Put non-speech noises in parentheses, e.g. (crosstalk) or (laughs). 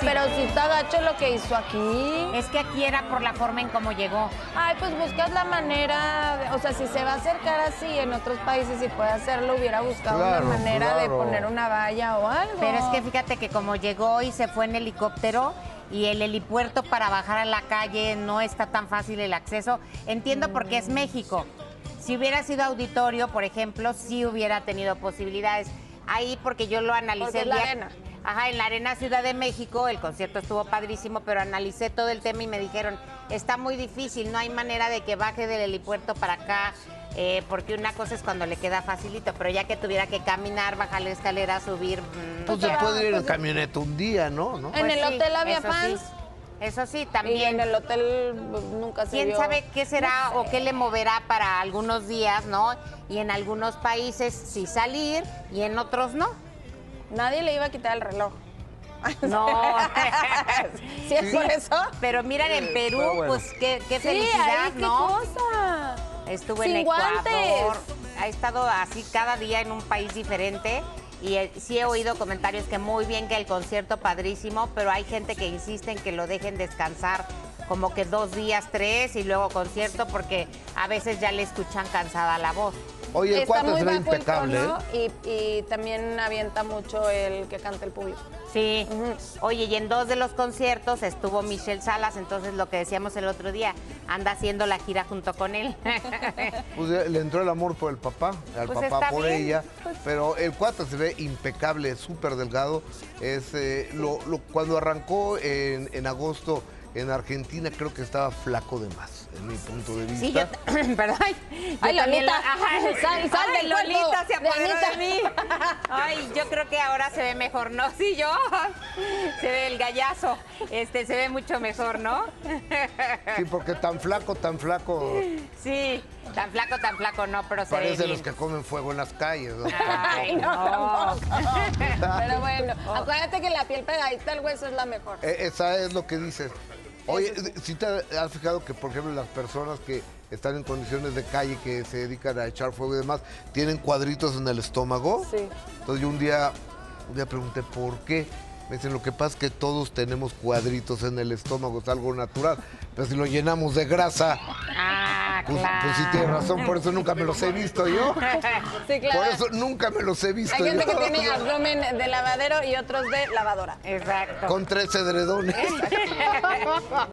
Pero si está gacho lo que hizo aquí. Es que aquí era por la forma en cómo llegó. Ay, pues buscas la manera, de- o sea, si se va a acercar así en otros países y puede hacerlo, hubiera buscado Claro, una manera de poner una valla o algo. Pero es que fíjate que como llegó y se fue en helicóptero y el helipuerto para bajar a la calle no está tan fácil el acceso, entiendo porque es México. Si hubiera sido auditorio, por ejemplo, sí hubiera tenido posibilidades. Ahí porque yo lo analicé Porque es el la día- arena. Ajá, en la Arena Ciudad de México, el concierto estuvo padrísimo, pero analicé todo el tema y me dijeron, está muy difícil, no hay manera de que baje del helipuerto para acá, eh, porque una cosa es cuando le queda facilito, pero ya que tuviera que caminar, bajar la escalera, subir... mm, Pues se puede ir en camioneta un día, ¿no? ¿No? En Pues el sí, hotel había eso fans. sí. Eso sí, Y también. en el hotel pues, nunca se ¿Quién vio. sabe qué será o qué le moverá para algunos días, no? Y en algunos países sí salir y en otros no. Nadie le iba a quitar el reloj. (laughs) No. (laughs) ¿Sí es por eso? Pero miren, en Perú, bueno. pues qué, qué Sí, felicidad, ahí, qué ¿no? cosa. Estuvo Sin en Ecuador. guantes. Ha estado así cada día en un país diferente. Y eh, sí he oído comentarios que muy bien que el concierto padrísimo, pero hay gente que insiste en que lo dejen descansar como que dos días, tres y luego concierto porque a veces ya le escuchan cansada la voz. Oye, el muy se ve bajo el impecable, tono ¿eh? y, y también avienta mucho el que canta el público. Sí. Oye, y en dos de los conciertos estuvo Michelle Salas, entonces lo que decíamos el otro día, anda haciendo la gira junto con él. (laughs) Pues eh, le entró el amor por el papá, al Pues papá por bien, ella. Pues. Pero el cuate se ve impecable, súper delgado. Es, eh, lo, lo- cuando arrancó en, en agosto en Argentina, creo que estaba flaco de más, en mi punto de vista. Sí, (clears throat) yo, perdón. Yo Ay, también Lolita, la- ajá, sal- sal Ay, del cuerpo Lolita se de apoderó de mí. Ay, yo creo que ahora se ve mejor, ¿no? Sí, yo. Se ve el gallazo. Este, se ve mucho mejor, ¿no? Sí, porque tan flaco, tan flaco, Sí, tan flaco, tan flaco, no, pero se ve parece bien. los que comen fuego en las calles. ¿no? Ay, no. Pero (laughs) bueno, acuérdate que la piel pegadita al hueso es la mejor. Eh, Esa es lo que dices. Oye, si te has fijado que, por ejemplo, las personas que están en condiciones de calle, que se dedican a echar fuego y demás, tienen cuadritos en el estómago? Sí. Entonces yo un día, un día pregunté por qué. Me dicen, lo que pasa es que todos tenemos cuadritos en el estómago, es algo natural. Pero si lo llenamos de grasa, Ah, pues, claro. pues sí tienes razón, por eso nunca me los he visto yo. (laughs) Sí, claro. Por eso nunca me los he visto Hay gente yo. que tiene abdomen de lavadero y otros de lavadora. Exacto. Con tres edredones. (laughs)